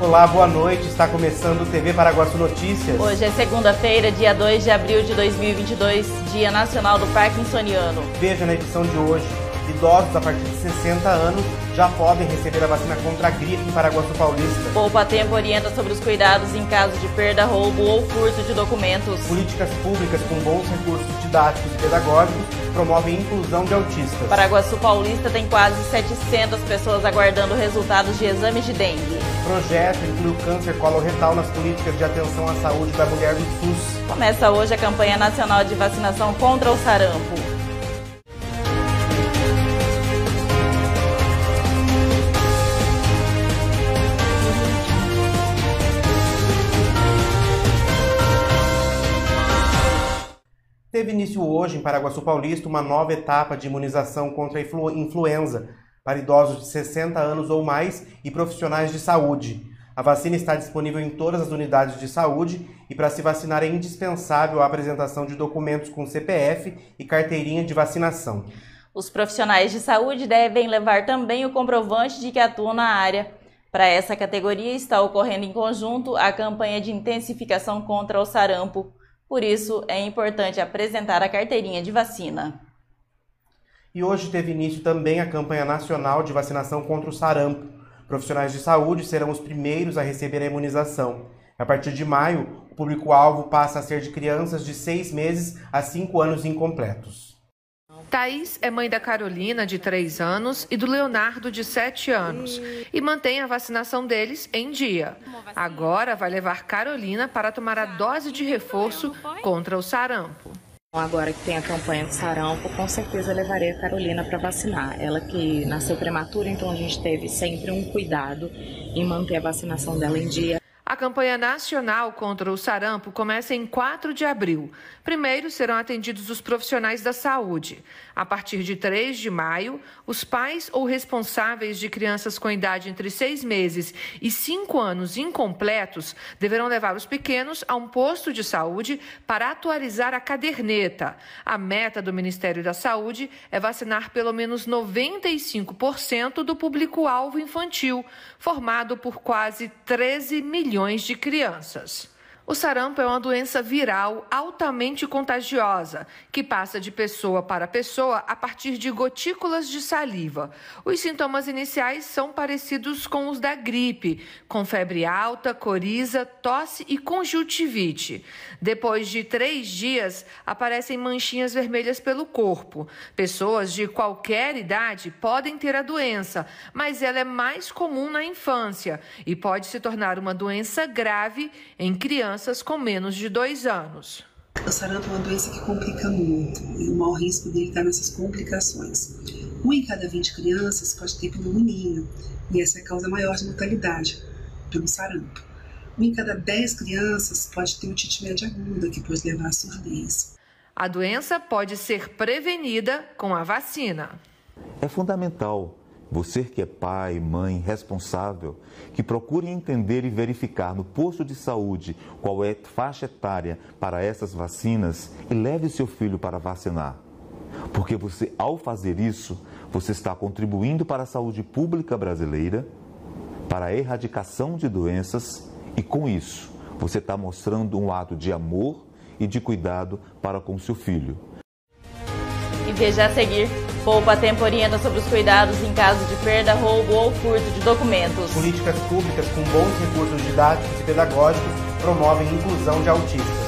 Olá, boa noite. Está começando o TV Paraguaçu Notícias. Hoje é segunda-feira, dia 2 de abril de 2022, Dia Nacional do Parkinsoniano. Veja na edição de hoje: idosos a partir de 60 anos já podem receber a vacina contra a gripe em Paraguaçu Paulista. Poupa Tempo orienta sobre os cuidados em caso de perda, roubo ou furto de documentos. Políticas públicas com bons recursos didáticos e pedagógicos promovem inclusão de autistas. Paraguaçu Paulista tem quase 700 pessoas aguardando resultados de exames de dengue. O projeto inclui o câncer coloretal nas políticas de atenção à saúde da mulher do SUS. Começa hoje a campanha nacional de vacinação contra o sarampo. Teve início hoje em Paraguaçu Paulista uma nova etapa de imunização contra a influ influenza para idosos de 60 anos ou mais e profissionais de saúde. A vacina está disponível em todas as unidades de saúde e para se vacinar é indispensável a apresentação de documentos com CPF e carteirinha de vacinação. Os profissionais de saúde devem levar também o comprovante de que atuam na área. Para essa categoria está ocorrendo em conjunto a campanha de intensificação contra o sarampo. Por isso, é importante apresentar a carteirinha de vacina. E hoje teve início também a campanha nacional de vacinação contra o sarampo. Profissionais de saúde serão os primeiros a receber a imunização. A partir de maio, o público-alvo passa a ser de crianças de 6 meses a 5 anos incompletos. Thaís é mãe da Carolina, de 3 anos, e do Leonardo, de 7 anos, e mantém a vacinação deles em dia. Agora vai levar Carolina para tomar a dose de reforço contra o sarampo. Agora que tem a campanha do sarampo, com certeza levarei a Carolina para vacinar. Ela que nasceu prematura, então a gente teve sempre um cuidado em manter a vacinação dela em dia. A campanha nacional contra o sarampo começa em 4 de abril. Primeiro serão atendidos os profissionais da saúde. A partir de 3 de maio, os pais ou responsáveis de crianças com idade entre 6 meses e 5 anos incompletos deverão levar os pequenos a um posto de saúde para atualizar a caderneta. A meta do Ministério da Saúde é vacinar pelo menos 95% do público-alvo infantil, formado por quase 13 milhões de crianças. O sarampo é uma doença viral altamente contagiosa, que passa de pessoa para pessoa a partir de gotículas de saliva. Os sintomas iniciais são parecidos com os da gripe, com febre alta, coriza, tosse e conjuntivite. Depois de três dias, aparecem manchinhas vermelhas pelo corpo. Pessoas de qualquer idade podem ter a doença, mas ela é mais comum na infância e pode se tornar uma doença grave em crianças crianças com menos de dois anos. O sarampo é uma doença que complica muito e o maior risco dele está nessas complicações. Um em cada 20 crianças pode ter pneumonia e essa é a causa maior de mortalidade pelo sarampo. Um em cada 10 crianças pode ter otite média aguda, que pode levar à surdez. A doença pode ser prevenida com a vacina. É fundamental você que é pai, mãe, responsável, que procure entender e verificar no posto de saúde qual é a faixa etária para essas vacinas e leve seu filho para vacinar. Porque você, ao fazer isso, você está contribuindo para a saúde pública brasileira, para a erradicação de doenças e, com isso, você está mostrando um ato de amor e de cuidado para com seu filho. E veja a seguir. Poupa Tempo orienta sobre os cuidados em caso de perda, roubo ou furto de documentos. Políticas públicas com bons recursos didáticos e pedagógicos promovem inclusão de autistas.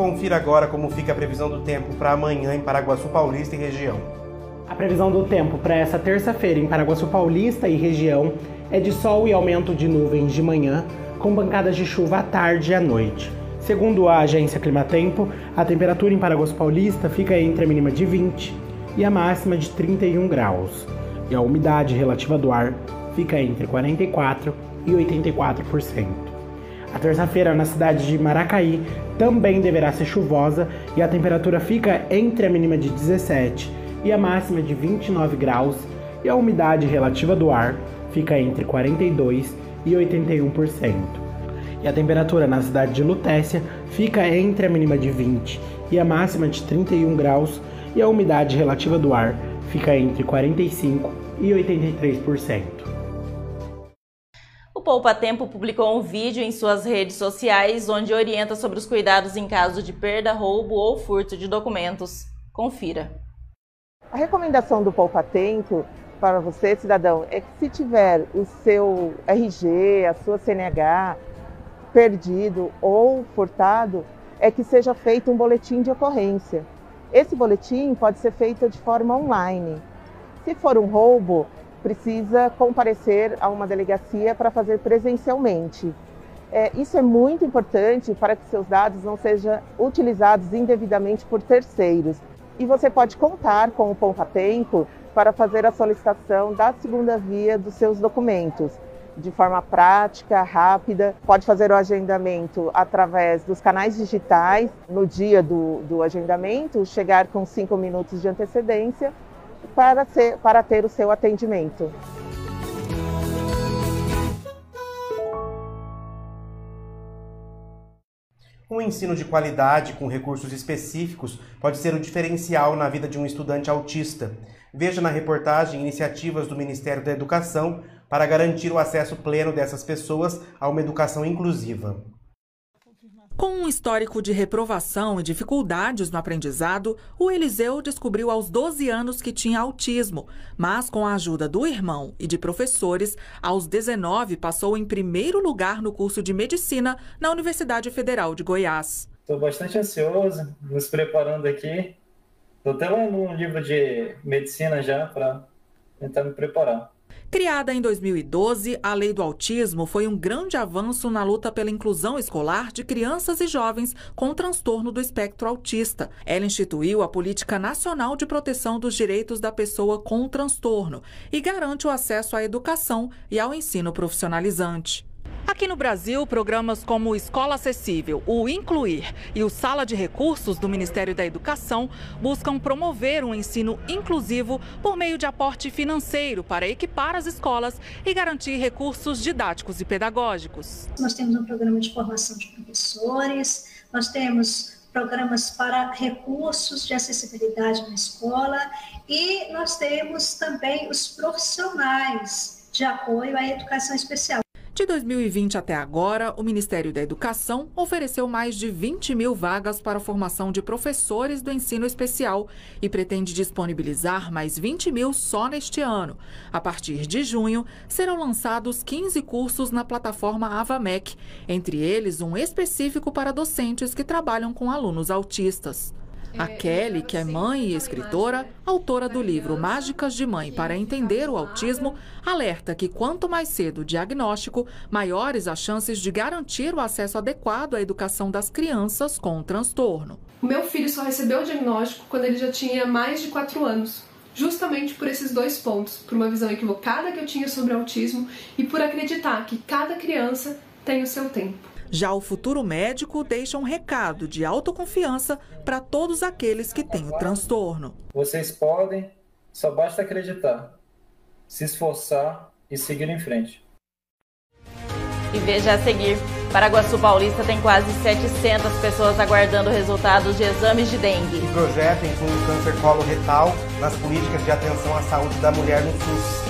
Confira agora como fica a previsão do tempo para amanhã em Paraguaçu Paulista e região. A previsão do tempo para essa terça-feira em Paraguaçu Paulista e região é de sol e aumento de nuvens de manhã, com bancadas de chuva à tarde e à noite. Segundo a agência Climatempo, a temperatura em Paraguaçu Paulista fica entre a mínima de 20 e a máxima de 31 graus, e a umidade relativa do ar fica entre 44 e 84%. A terça-feira na cidade de Maracaí também deverá ser chuvosa e a temperatura fica entre a mínima de 17 e a máxima de 29 graus e a umidade relativa do ar fica entre 42 e 81%. E a temperatura na cidade de Lutécia fica entre a mínima de 20 e a máxima de 31 graus e a umidade relativa do ar fica entre 45 e 83%. Poupa Tempo publicou um vídeo em suas redes sociais onde orienta sobre os cuidados em caso de perda, roubo ou furto de documentos. Confira. A recomendação do Poupa Tempo para você, cidadão, é que se tiver o seu RG, a sua CNH perdido ou furtado, é que seja feito um boletim de ocorrência. Esse boletim pode ser feito de forma online. Se for um roubo, precisa comparecer a uma delegacia para fazer presencialmente. É, isso é muito importante para que seus dados não sejam utilizados indevidamente por terceiros. E você pode contar com o Poupa Tempo para fazer a solicitação da segunda via dos seus documentos de forma prática, rápida. Pode fazer o agendamento através dos canais digitais no dia do, do agendamento, chegar com cinco minutos de antecedência para, ser, para ter o seu atendimento. Um ensino de qualidade com recursos específicos pode ser o diferencial na vida de um estudante autista. Veja na reportagem iniciativas do Ministério da Educação para garantir o acesso pleno dessas pessoas a uma educação inclusiva. Com um histórico de reprovação e dificuldades no aprendizado, o Eliseu descobriu aos 12 anos que tinha autismo, mas com a ajuda do irmão e de professores, aos 19 passou em primeiro lugar no curso de medicina na Universidade Federal de Goiás. Estou bastante ansioso, nos preparando aqui. Estou até lendo um livro de medicina já para tentar me preparar. Criada em 2012, a Lei do Autismo foi um grande avanço na luta pela inclusão escolar de crianças e jovens com transtorno do espectro autista. Ela instituiu a Política Nacional de Proteção dos Direitos da Pessoa com Transtorno e garante o acesso à educação e ao ensino profissionalizante. Aqui no Brasil, programas como Escola Acessível, o Incluir e o Sala de Recursos do Ministério da Educação buscam promover um ensino inclusivo por meio de aporte financeiro para equipar as escolas e garantir recursos didáticos e pedagógicos. Nós temos um programa de formação de professores, nós temos programas para recursos de acessibilidade na escola e nós temos também os profissionais de apoio à educação especial. De 2020 até agora, o Ministério da Educação ofereceu mais de 20 mil vagas para a formação de professores do ensino especial e pretende disponibilizar mais 20 mil só neste ano. A partir de junho, serão lançados 15 cursos na plataforma AvaMec, entre eles um específico para docentes que trabalham com alunos autistas. A Kelly, que é mãe e escritora, autora do livro Mágicas de Mãe para Entender o Autismo, alerta que quanto mais cedo o diagnóstico, maiores as chances de garantir o acesso adequado à educação das crianças com o transtorno. O meu filho só recebeu o diagnóstico quando ele já tinha mais de 4 anos. Justamente por esses dois pontos, por uma visão equivocada que eu tinha sobre o autismo e por acreditar que cada criança tem o seu tempo. Já o futuro médico deixa um recado de autoconfiança para todos aqueles que têm o transtorno. Vocês podem, só basta acreditar, se esforçar e seguir em frente. E veja a seguir. Paraguaçu Paulista tem quase 700 pessoas aguardando resultados de exames de dengue. O projeto inclui o câncer colo-retal nas políticas de atenção à saúde da mulher no SUS.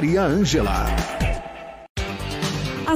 Maria Ângela.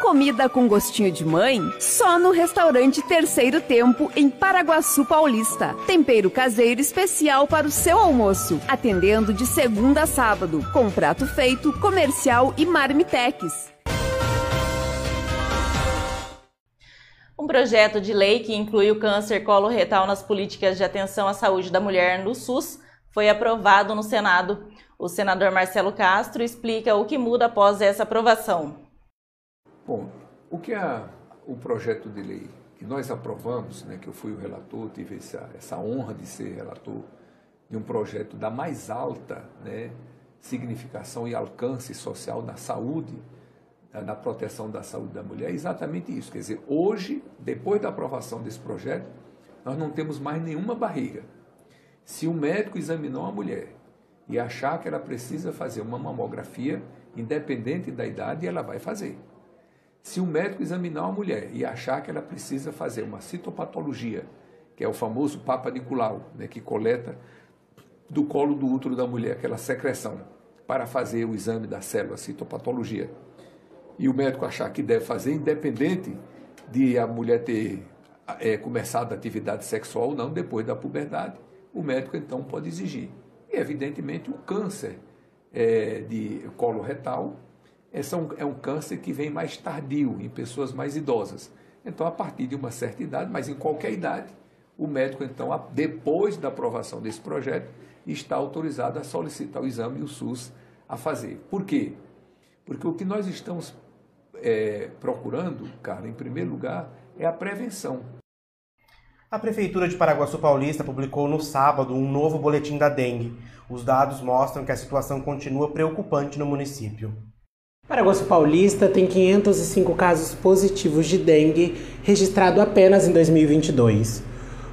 Comida com gostinho de mãe? Só no restaurante Terceiro Tempo, em Paraguaçu Paulista. Tempero caseiro especial para o seu almoço. Atendendo de segunda a sábado, com prato feito, comercial e marmitex. Um projeto de lei que inclui o câncer coloretal nas políticas de atenção à saúde da mulher no SUS foi aprovado no Senado. O senador Marcelo Castro explica o que muda após essa aprovação. Bom, o que é o projeto de lei que nós aprovamos, né, que eu fui o relator, tive essa, essa honra de ser relator de um projeto da mais alta né, significação e alcance social da saúde, da proteção da saúde da mulher, é exatamente isso. Quer dizer, hoje, depois da aprovação desse projeto, nós não temos mais nenhuma barreira. Se o médico examinou a mulher e achar que ela precisa fazer uma mamografia, independente da idade, ela vai fazer. Se o médico examinar uma mulher e achar que ela precisa fazer uma citopatologia, que é o famoso Papa Nicolau, né, que coleta do colo do útero da mulher aquela secreção para fazer o exame da célula, citopatologia, e o médico achar que deve fazer, independente de a mulher ter é, começado a atividade sexual ou não depois da puberdade, o médico então pode exigir. E, evidentemente, o câncer é, de colo retal é um, é um câncer que vem mais tardio, em pessoas mais idosas. Então, a partir de uma certa idade, mas em qualquer idade, o médico, então, depois da aprovação desse projeto, está autorizado a solicitar o exame e o SUS a fazer. Por quê? Porque o que nós estamos é, procurando, cara, em primeiro lugar, é a prevenção. A Prefeitura de Paraguaçu Paulista publicou no sábado um novo boletim da dengue. Os dados mostram que a situação continua preocupante no município. Paraguaçu Paulista tem 505 casos positivos de dengue registrado apenas em 2022.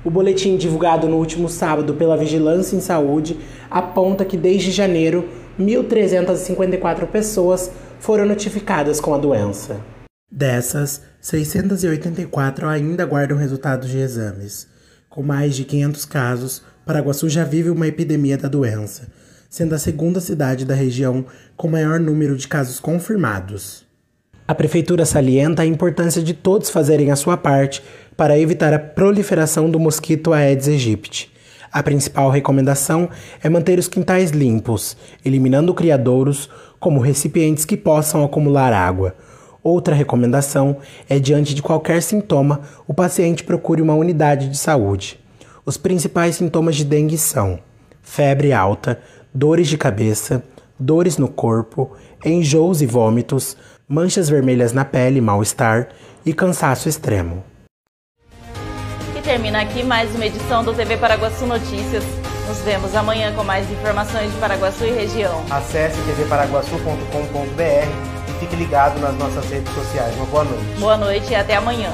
O boletim divulgado no último sábado pela Vigilância em Saúde aponta que desde janeiro 1.354 pessoas foram notificadas com a doença. Dessas, 684 ainda guardam resultados de exames. Com mais de 500 casos, Paraguaçu já vive uma epidemia da doença, sendo a segunda cidade da região com maior número de casos confirmados. A prefeitura salienta a importância de todos fazerem a sua parte para evitar a proliferação do mosquito Aedes aegypti. A principal recomendação é manter os quintais limpos, eliminando criadouros como recipientes que possam acumular água. Outra recomendação é, diante de qualquer sintoma, o paciente procure uma unidade de saúde. Os principais sintomas de dengue são febre alta, dores de cabeça, dores no corpo, enjoos e vômitos, manchas vermelhas na pele, mal-estar e cansaço extremo. E termina aqui mais uma edição do TV Paraguaçu Notícias. Nos vemos amanhã com mais informações de Paraguaçu e região. Acesse tvparaguaçu.com.br fique ligado nas nossas redes sociais. Uma boa noite. Boa noite e até amanhã.